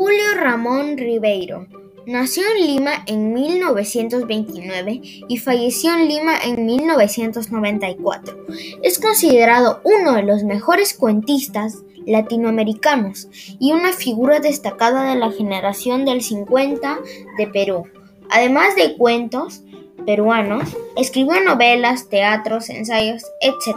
Julio Ramón Ribeiro nació en Lima en 1929 y falleció en Lima en 1994. Es considerado uno de los mejores cuentistas latinoamericanos y una figura destacada de la generación del 50 de Perú. Además de cuentos peruanos, escribió novelas, teatros, ensayos, etc.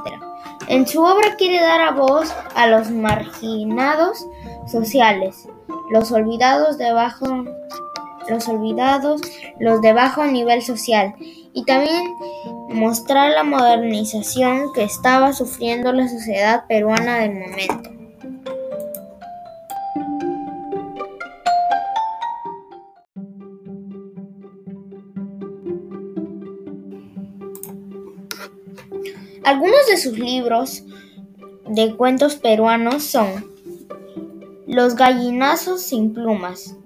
En su obra quiere dar a voz a los marginados sociales, los olvidados debajo los olvidados, los de bajo nivel social, y también mostrar la modernización que estaba sufriendo la sociedad peruana del momento. Algunos de sus libros de cuentos peruanos son Los gallinazos sin plumas,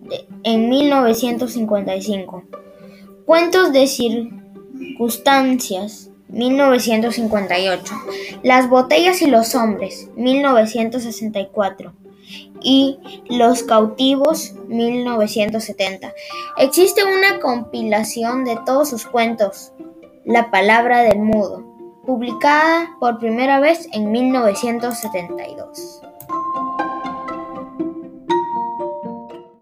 en 1955, Cuentos de circunstancias, 1958, Las botellas y los hombres, 1964 y Los cautivos 1970. Existe una compilación de todos sus cuentos, La palabra del mudo, publicada por primera vez en 1972.